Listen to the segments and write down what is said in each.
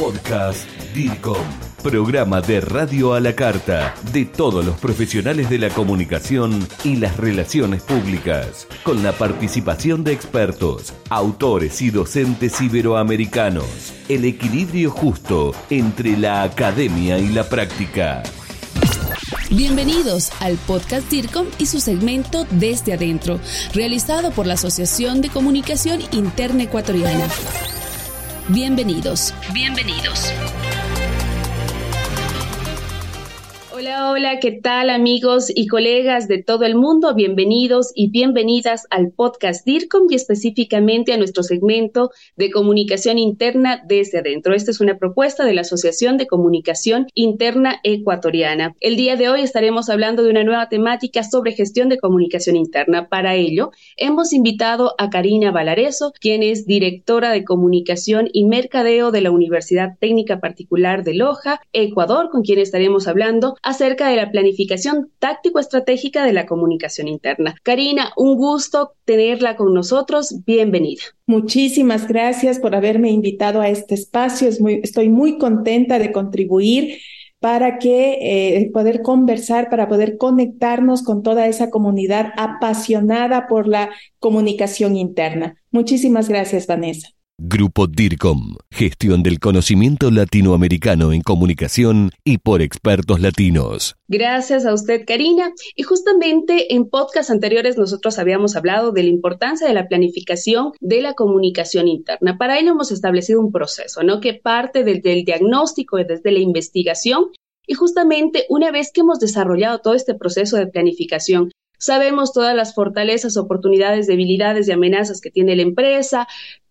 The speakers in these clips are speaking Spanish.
Podcast DIRCOM, programa de radio a la carta de todos los profesionales de la comunicación y las relaciones públicas, con la participación de expertos, autores y docentes iberoamericanos. El equilibrio justo entre la academia y la práctica. Bienvenidos al podcast DIRCOM y su segmento Desde Adentro, realizado por la Asociación de Comunicación Interna Ecuatoriana. Bienvenidos. Bienvenidos. Hola, hola, ¿qué tal amigos y colegas de todo el mundo? Bienvenidos y bienvenidas al podcast DIRCOM y específicamente a nuestro segmento de comunicación interna desde adentro. Esta es una propuesta de la Asociación de Comunicación Interna Ecuatoriana. El día de hoy estaremos hablando de una nueva temática sobre gestión de comunicación interna. Para ello, hemos invitado a Karina Valareso, quien es directora de comunicación y mercadeo de la Universidad Técnica Particular de Loja, Ecuador, con quien estaremos hablando acerca de la planificación táctico-estratégica de la comunicación interna. Karina, un gusto tenerla con nosotros. Bienvenida. Muchísimas gracias por haberme invitado a este espacio. estoy muy contenta de contribuir para que eh, poder conversar, para poder conectarnos con toda esa comunidad apasionada por la comunicación interna. Muchísimas gracias, Vanessa. Grupo DIRCOM, gestión del conocimiento latinoamericano en comunicación y por expertos latinos. Gracias a usted, Karina. Y justamente en podcasts anteriores nosotros habíamos hablado de la importancia de la planificación de la comunicación interna. Para ello hemos establecido un proceso, ¿no? Que parte del, del diagnóstico y desde la investigación. Y justamente una vez que hemos desarrollado todo este proceso de planificación, Sabemos todas las fortalezas, oportunidades, debilidades y amenazas que tiene la empresa,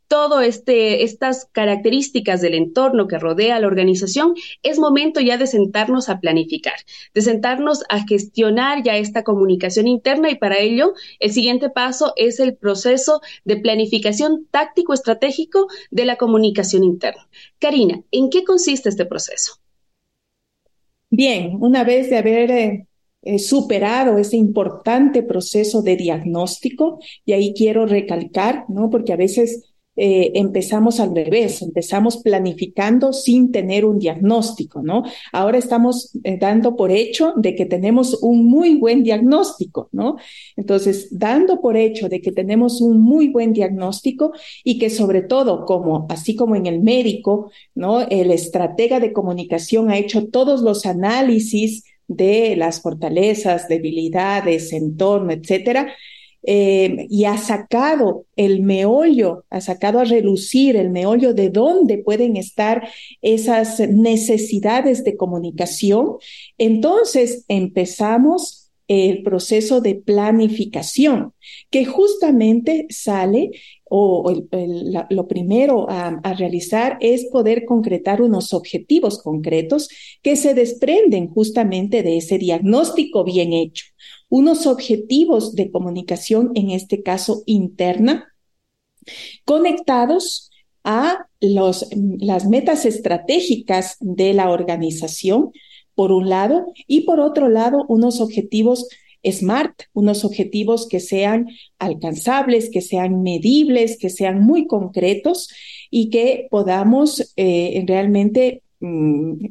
todo este, estas características del entorno que rodea a la organización, es momento ya de sentarnos a planificar, de sentarnos a gestionar ya esta comunicación interna y para ello el siguiente paso es el proceso de planificación táctico-estratégico de la comunicación interna. Karina, ¿en qué consiste este proceso? Bien, una vez de haber eh, eh, superado ese importante proceso de diagnóstico, y ahí quiero recalcar, ¿no? Porque a veces eh, empezamos al revés, empezamos planificando sin tener un diagnóstico, ¿no? Ahora estamos eh, dando por hecho de que tenemos un muy buen diagnóstico, ¿no? Entonces, dando por hecho de que tenemos un muy buen diagnóstico y que sobre todo, como así como en el médico, ¿no? El estratega de comunicación ha hecho todos los análisis de las fortalezas, debilidades, entorno, etcétera, eh, y ha sacado el meollo, ha sacado a relucir el meollo de dónde pueden estar esas necesidades de comunicación, entonces empezamos el proceso de planificación, que justamente sale o, lo primero a, realizar es poder concretar unos objetivos concretos que se desprenden justamente de ese diagnóstico bien hecho unos objetivos de comunicación, en este caso interna, conectados a los, las metas estratégicas de la organización, por un lado, y por otro lado, unos objetivos SMART, unos objetivos que sean alcanzables, que sean medibles, que sean muy concretos y que podamos eh, realmente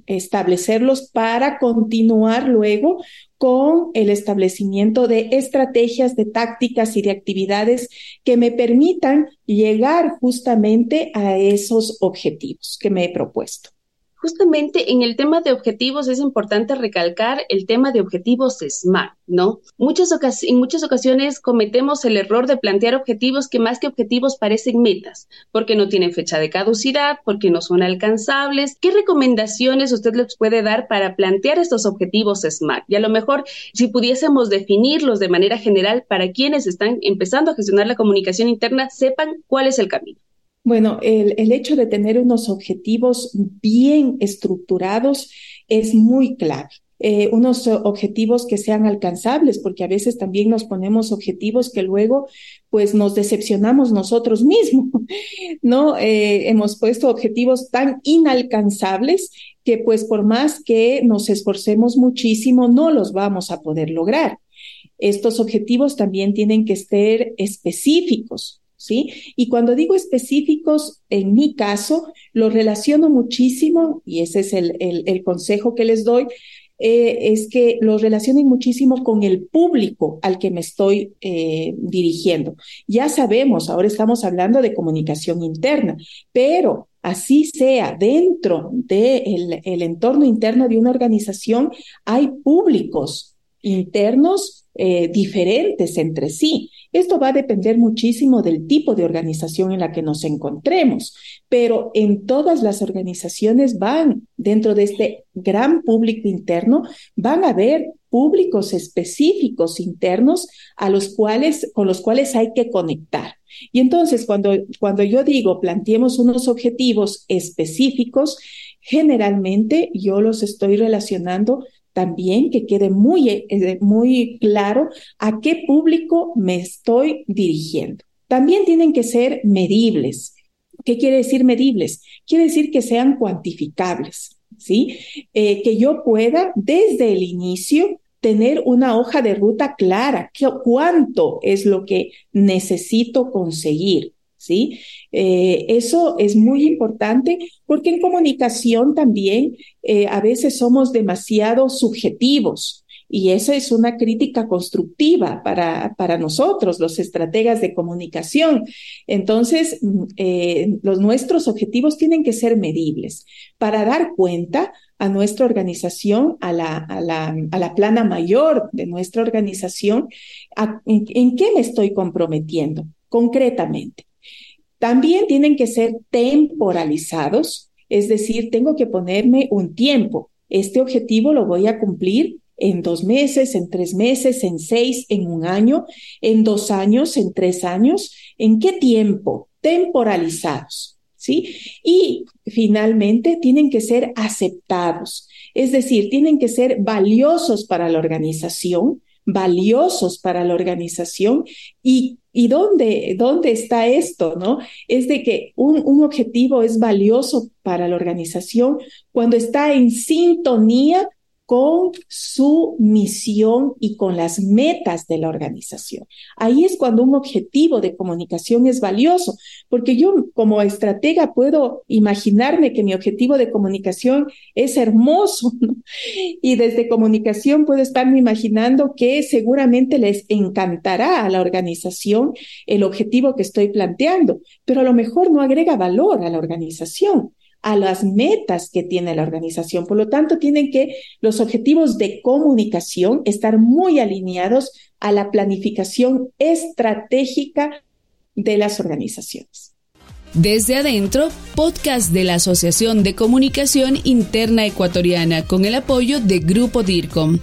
establecerlos para continuar luego con el establecimiento de estrategias, de tácticas y de actividades que me permitan llegar justamente a esos objetivos que me he propuesto. Justamente en el tema de objetivos es importante recalcar el tema de objetivos SMART, ¿no? Muchas en muchas ocasiones cometemos el error de plantear objetivos que más que objetivos parecen metas, porque no tienen fecha de caducidad, porque no son alcanzables. ¿Qué recomendaciones usted les puede dar para plantear estos objetivos SMART? Y a lo mejor, si pudiésemos definirlos de manera general para quienes están empezando a gestionar la comunicación interna, sepan cuál es el camino. Bueno, el, hecho de tener unos objetivos bien estructurados es muy clave. Eh, unos objetivos que sean alcanzables, porque a veces también nos ponemos objetivos que luego pues nos decepcionamos nosotros mismos, ¿no? Eh, hemos puesto objetivos tan inalcanzables que pues por más que nos esforcemos muchísimo, no los vamos a poder lograr. Estos objetivos también tienen que ser específicos, ¿sí? Y cuando digo específicos, en mi caso, lo relaciono muchísimo, y ese es el, el, consejo que les doy, eh, es que los relacionen muchísimo con el público al que me estoy eh, dirigiendo. Ya sabemos, ahora estamos hablando de comunicación interna, pero así sea dentro del el entorno interno de una organización, hay públicos internos eh, diferentes entre sí. Esto va a depender muchísimo del tipo de organización en la que nos encontremos, pero en todas las organizaciones van, dentro de este gran público interno, van a haber públicos específicos internos a los cuales, con los cuales hay que conectar. Y entonces, cuando, cuando yo digo planteemos unos objetivos específicos, generalmente yo los estoy relacionando también que quede muy, eh, muy claro a qué público me estoy dirigiendo. También tienen que ser medibles. ¿Qué quiere decir medibles? Quiere decir que sean cuantificables, ¿sí? Eh, que yo pueda desde el inicio tener una hoja de ruta clara, cuánto es lo que necesito conseguir, ¿sí? Eh, eso es muy importante porque en comunicación también eh, a veces somos demasiado subjetivos. Y esa es una crítica constructiva para, para nosotros, los estrategas de comunicación. Entonces, mm, eh, los, nuestros objetivos tienen que ser medibles para dar cuenta a nuestra organización, a la, a la, a la plana mayor de nuestra organización, en qué me estoy comprometiendo concretamente. También tienen que ser temporalizados, es decir, tengo que ponerme un tiempo. Este objetivo lo voy a cumplir en dos meses, en tres meses, en seis, en un año, en dos años, en tres años. ¿En qué tiempo? Temporalizados. ¿Sí? Y finalmente tienen que ser aceptados, es decir, tienen que ser valiosos para la organización, valiosos para la organización y ¿Y dónde, dónde está esto? ¿no? Es de que un, un objetivo es valioso para la organización cuando está en sintonía con su misión y con las metas de la organización. Ahí es cuando un objetivo de comunicación es valioso, porque yo como estratega puedo imaginarme que mi objetivo de comunicación es hermoso y desde comunicación puedo estarme imaginando que seguramente les encantará a la organización el objetivo que estoy planteando, pero a lo mejor no agrega valor a la organización a las metas que tiene la organización. Por lo tanto, tienen que los objetivos de comunicación estar muy alineados a la planificación estratégica de las organizaciones. Desde adentro, podcast de la Asociación de Comunicación Interna Ecuatoriana con el apoyo de Grupo DIRCOM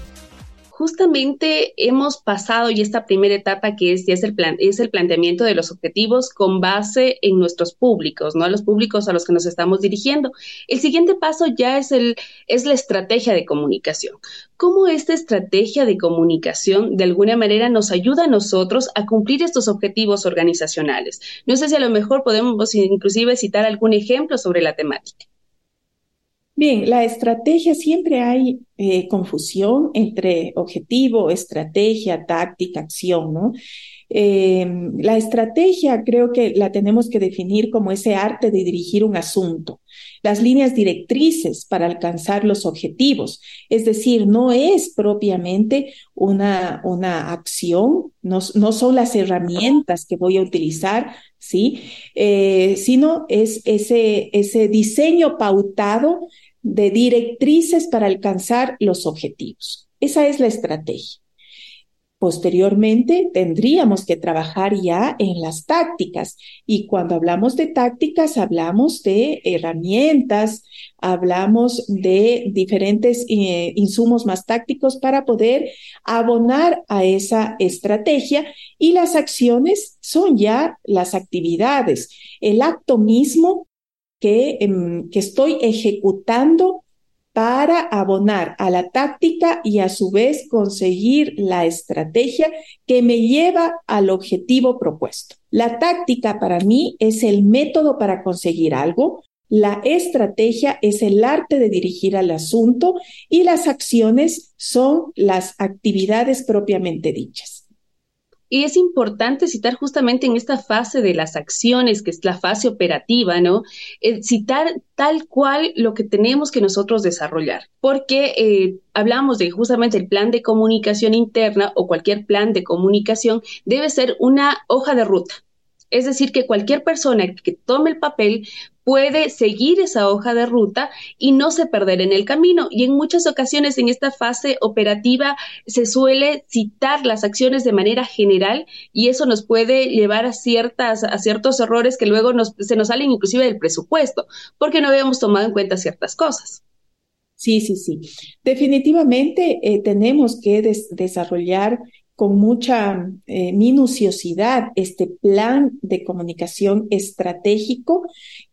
justamente hemos pasado y esta primera etapa que es, es, el plan, es el planteamiento de los objetivos con base en nuestros públicos, ¿no? A los públicos a los que nos estamos dirigiendo. El siguiente paso ya es, el, es la estrategia de comunicación. ¿Cómo esta estrategia de comunicación de alguna manera nos ayuda a nosotros a cumplir estos objetivos organizacionales? No sé si a lo mejor podemos inclusive citar algún ejemplo sobre la temática. Bien, la estrategia, siempre hay eh, confusión entre objetivo, estrategia, táctica, acción, ¿no? Em, la estrategia creo que la tenemos que definir como ese arte de dirigir un asunto, las líneas directrices para alcanzar los objetivos, es decir, no es propiamente una, una acción, no, no son las herramientas que voy a utilizar, ¿sí? Eh, sino es ese, ese diseño pautado de directrices para alcanzar los objetivos. Esa es la estrategia. Posteriormente, tendríamos que trabajar ya en las tácticas. Y cuando hablamos de tácticas, hablamos de herramientas, hablamos de diferentes eh, insumos más tácticos para poder abonar a esa estrategia. Y las acciones son ya las actividades. El acto mismo que, em, que estoy ejecutando para abonar a la táctica y a su vez conseguir la estrategia que me lleva al objetivo propuesto. La táctica para mí es el método para conseguir algo, la estrategia es el arte de dirigir al asunto y las acciones son las actividades propiamente dichas. Y es importante citar justamente en esta fase de las acciones, que es la fase operativa, ¿no? Eh, citar tal cual lo que tenemos que nosotros desarrollar, porque eh, hablamos de justamente el plan de comunicación interna o cualquier plan de comunicación debe ser una hoja de ruta. Es decir, que cualquier persona que tome el papel puede seguir esa hoja de ruta y no se perder en el camino. Y en muchas ocasiones en esta fase operativa se suele citar las acciones de manera general y eso nos puede llevar a, ciertas, a ciertos errores que luego se nos salen inclusive del presupuesto, porque no habíamos tomado en cuenta ciertas cosas. Sí, sí, sí. Definitivamente eh, tenemos que desarrollar con mucha eh, minuciosidad este plan de comunicación estratégico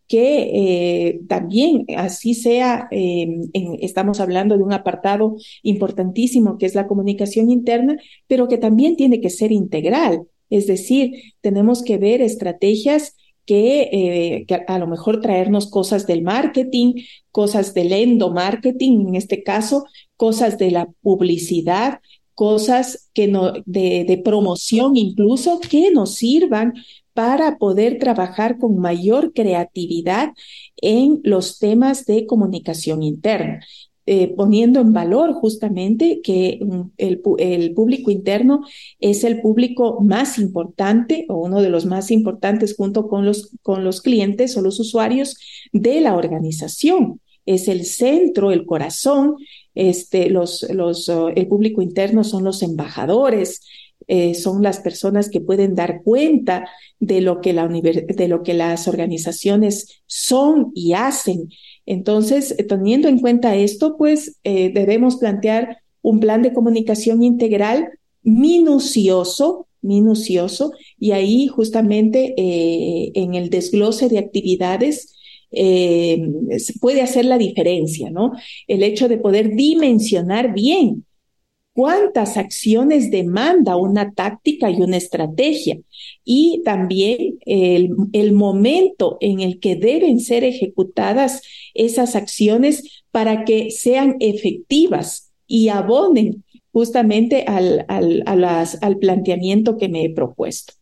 que eh, también así sea, em, estamos hablando de un apartado importantísimo que es la comunicación interna, pero que también tiene que ser integral. Es decir, tenemos que ver estrategias que, eh, que, a lo mejor traernos cosas del marketing, cosas del endomarketing, en este caso, cosas de la publicidad, cosas que no, de, promoción incluso, que nos sirvan para poder trabajar con mayor creatividad en los temas de comunicación interna. Eh, poniendo en valor justamente que mm, el, el, público interno es el público más importante o uno de los más importantes junto con los, con los clientes o los usuarios de la organización. Es el centro, el corazón, este, los, los, oh, el público interno son los embajadores, eh, son las personas que pueden dar cuenta de lo que, la de lo que las organizaciones son y hacen. Entonces, eh, teniendo en cuenta esto, pues eh, debemos plantear un plan de comunicación integral minucioso, minucioso, y ahí justamente en el desglose de actividades eh, puede hacer la diferencia, ¿no? El hecho de poder dimensionar bien cuántas acciones demanda una táctica y una estrategia y también el, momento en el que deben ser ejecutadas esas acciones para que sean efectivas y abonen justamente al, al, al planteamiento que me he propuesto.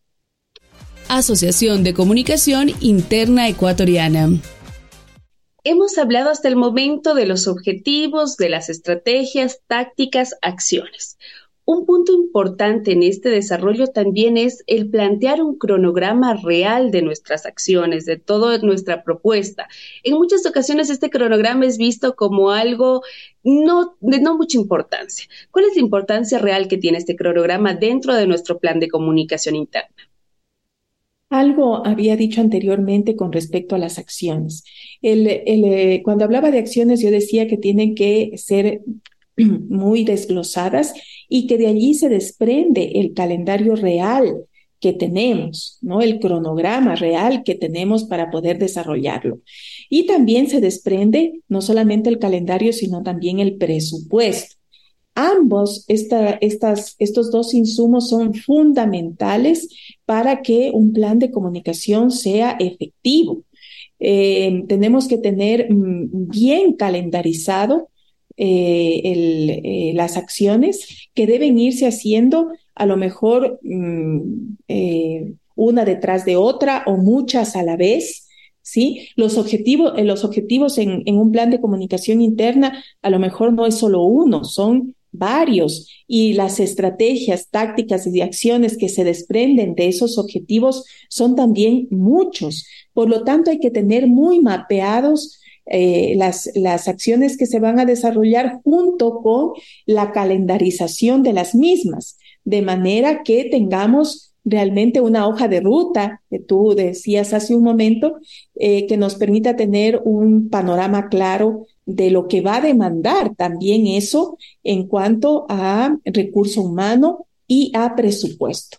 Asociación de Comunicación Interna Ecuatoriana. Hemos hablado hasta el momento de los objetivos, de las estrategias, tácticas, acciones. Un punto importante en este desarrollo también es el plantear un cronograma real de nuestras acciones, de toda nuestra propuesta. En muchas ocasiones este cronograma es visto como algo no, de no mucha importancia. ¿Cuál es la importancia real que tiene este cronograma dentro de nuestro plan de comunicación interna? Algo había dicho anteriormente con respecto a las acciones. Eh, cuando hablaba de acciones, yo decía que tienen que ser muy desglosadas y que de allí se desprende el calendario real que tenemos, ¿no? El cronograma real que tenemos para poder desarrollarlo. Y también se desprende no solamente el calendario, sino también el presupuesto. Ambos, estas, estos dos insumos son fundamentales para que un plan de comunicación sea efectivo. Eh, tenemos que tener mm, bien calendarizado eh, eh, las acciones que deben irse haciendo a lo mejor mm, una detrás de otra o muchas a la vez. ¿sí? Los objetivos, los objetivos en, un plan de comunicación interna a lo mejor no es solo uno, son varios y las estrategias, tácticas y acciones que se desprenden de esos objetivos son también muchos. Por lo tanto, hay que tener muy mapeados eh, las, las acciones que se van a desarrollar junto con la calendarización de las mismas, de manera que tengamos realmente una hoja de ruta, que tú decías hace un momento, eh, que nos permita tener un panorama claro de lo que va a demandar también eso en cuanto a recurso humano y a presupuesto.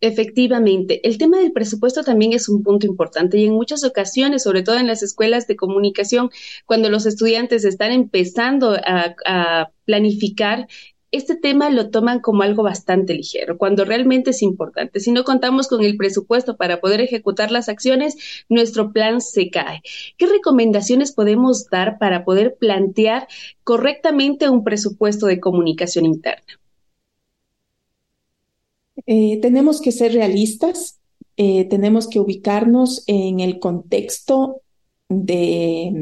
Efectivamente, el tema del presupuesto también es un punto importante y en muchas ocasiones, sobre todo en las escuelas de comunicación, cuando los estudiantes están empezando a, a planificar, este tema lo toman como algo bastante ligero, cuando realmente es importante. Si no contamos con el presupuesto para poder ejecutar las acciones, nuestro plan se cae. ¿Qué recomendaciones podemos dar para poder plantear correctamente un presupuesto de comunicación interna? Eh, tenemos que ser realistas, eh, tenemos que ubicarnos en el contexto de,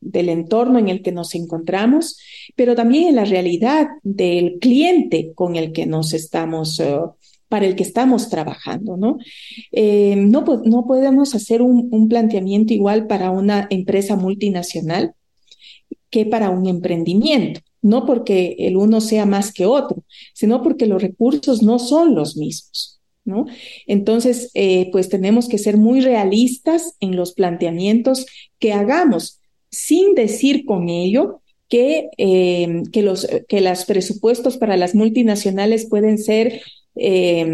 del entorno en el que nos encontramos, pero también en la realidad del cliente con el que nos estamos, eh, para el que estamos trabajando, ¿no? Eh, no, no, podemos hacer un, planteamiento igual para una empresa multinacional que para un emprendimiento, no porque el uno sea más que otro, sino porque los recursos no son los mismos. ¿No? Entonces, eh, pues tenemos que ser muy realistas en los planteamientos que hagamos sin decir con ello que, eh, que, los, que los presupuestos para las multinacionales pueden ser, eh,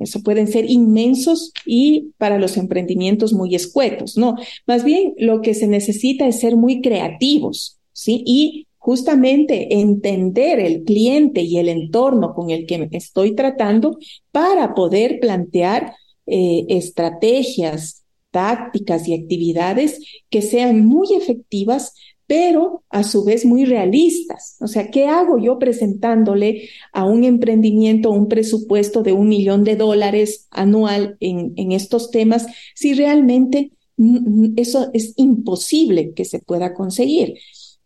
eso pueden ser inmensos y para los emprendimientos muy escuetos, no. Más bien lo que se necesita es ser muy creativos, ¿sí? Y justamente entender el cliente y el entorno con el que estoy tratando para poder plantear eh, estrategias, tácticas y actividades que sean muy efectivas, pero a su vez muy realistas. O sea, ¿qué hago yo presentándole a un emprendimiento un presupuesto de un millón de dólares anual en, en estos temas si realmente eso es imposible que se pueda conseguir?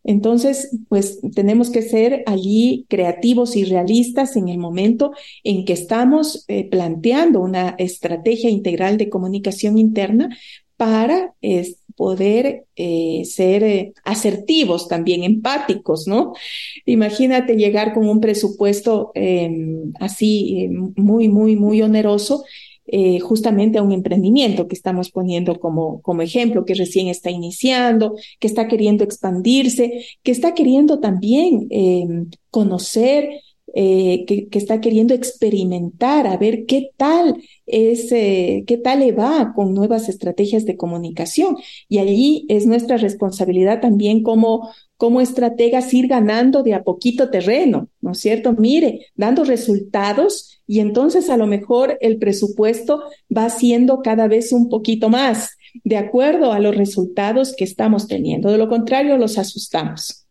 Entonces, pues tenemos que ser allí creativos y realistas en el momento en que estamos eh, planteando una estrategia integral de comunicación interna para poder eh, ser eh, asertivos también, empáticos, ¿no? Imagínate llegar con un presupuesto em, así muy, muy, muy oneroso eh, justamente a un emprendimiento que estamos poniendo como, como ejemplo, que recién está iniciando, que está queriendo expandirse, que está queriendo también eh, conocer, eh, que, está queriendo experimentar, a ver qué tal es, qué tal le va con nuevas estrategias de comunicación. Y allí es nuestra responsabilidad también como, como estrategas ir ganando de a poquito terreno, ¿no es cierto? Mire, dando resultados y entonces a lo mejor el presupuesto va siendo cada vez un poquito más de acuerdo a los resultados que estamos teniendo. De lo contrario, los asustamos.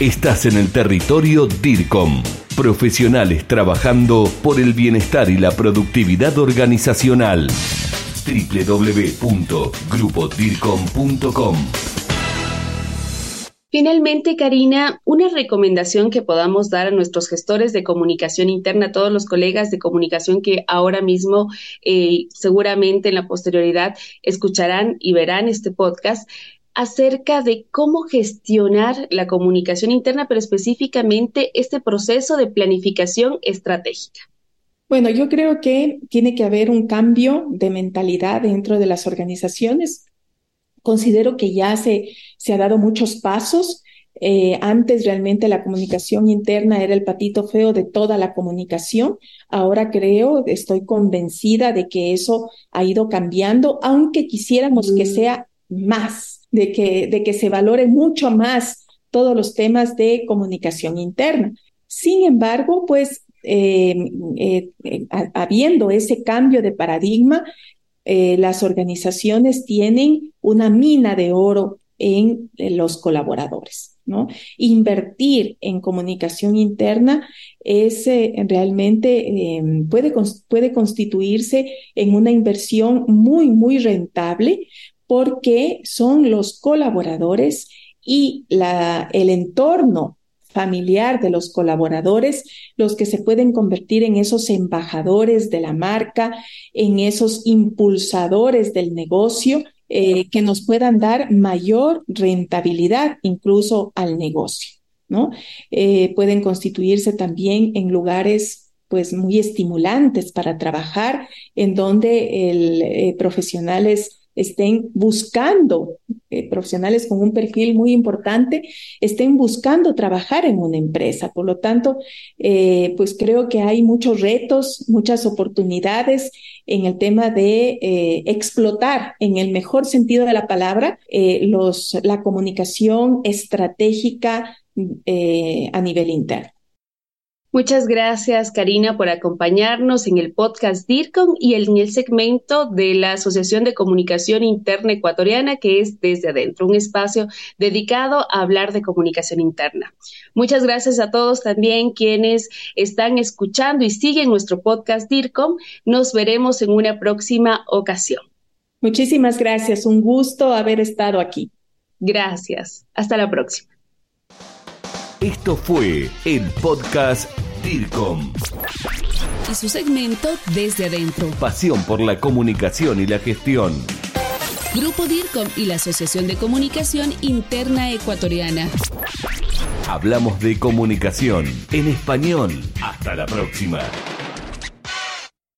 Estás en el territorio DIRCOM, profesionales trabajando por el bienestar y la productividad organizacional. www.grupodircom.com Finalmente, Karina, una recomendación que podamos dar a nuestros gestores de comunicación interna, a todos los colegas de comunicación que ahora mismo eh, seguramente en la posterioridad escucharán y verán este podcast acerca de cómo gestionar la comunicación interna, pero específicamente este proceso de planificación estratégica. Bueno, yo creo que tiene que haber un cambio de mentalidad dentro de las organizaciones Considero que ya se, se ha dado muchos pasos. Eh, antes realmente la comunicación interna era el patito feo de toda la comunicación. Ahora creo, estoy convencida de que eso ha ido cambiando, aunque quisiéramos que mm. sea más, de que, de que se valore mucho más todos los temas de comunicación interna. Sin embargo, pues eh, eh, habiendo ese cambio de paradigma, eh, las organizaciones tienen una mina de oro en, los colaboradores. ¿no? Invertir en comunicación interna es eh, realmente em, puede, puede constituirse en una inversión muy, muy rentable porque son los colaboradores y el entorno familiar de los colaboradores, los que se pueden convertir en esos embajadores de la marca, en esos impulsadores del negocio, eh, que nos puedan dar mayor rentabilidad incluso al negocio, ¿no? Eh, pueden constituirse también en lugares pues muy estimulantes para trabajar, en donde el, eh, profesionales estén buscando, eh, profesionales con un perfil muy importante, estén buscando trabajar en una empresa. Por lo tanto, eh, pues creo que hay muchos retos, muchas oportunidades en el tema de eh, explotar, en el mejor sentido de la palabra, los, la comunicación estratégica a nivel interno. Muchas gracias, Karina, por acompañarnos en el podcast DIRCOM y en el segmento de la Asociación de Comunicación Interna Ecuatoriana, que es Desde Adentro, un espacio dedicado a hablar de comunicación interna. Muchas gracias a todos también quienes están escuchando y siguen nuestro podcast DIRCOM. Nos veremos en una próxima ocasión. Muchísimas gracias. Un gusto haber estado aquí. Gracias. Hasta la próxima. Esto fue el podcast DIRCOM. Y su segmento Desde Adentro. Pasión por la comunicación y la gestión. Grupo DIRCOM y la Asociación de Comunicación Interna Ecuatoriana. Hablamos de comunicación en español. Hasta la próxima.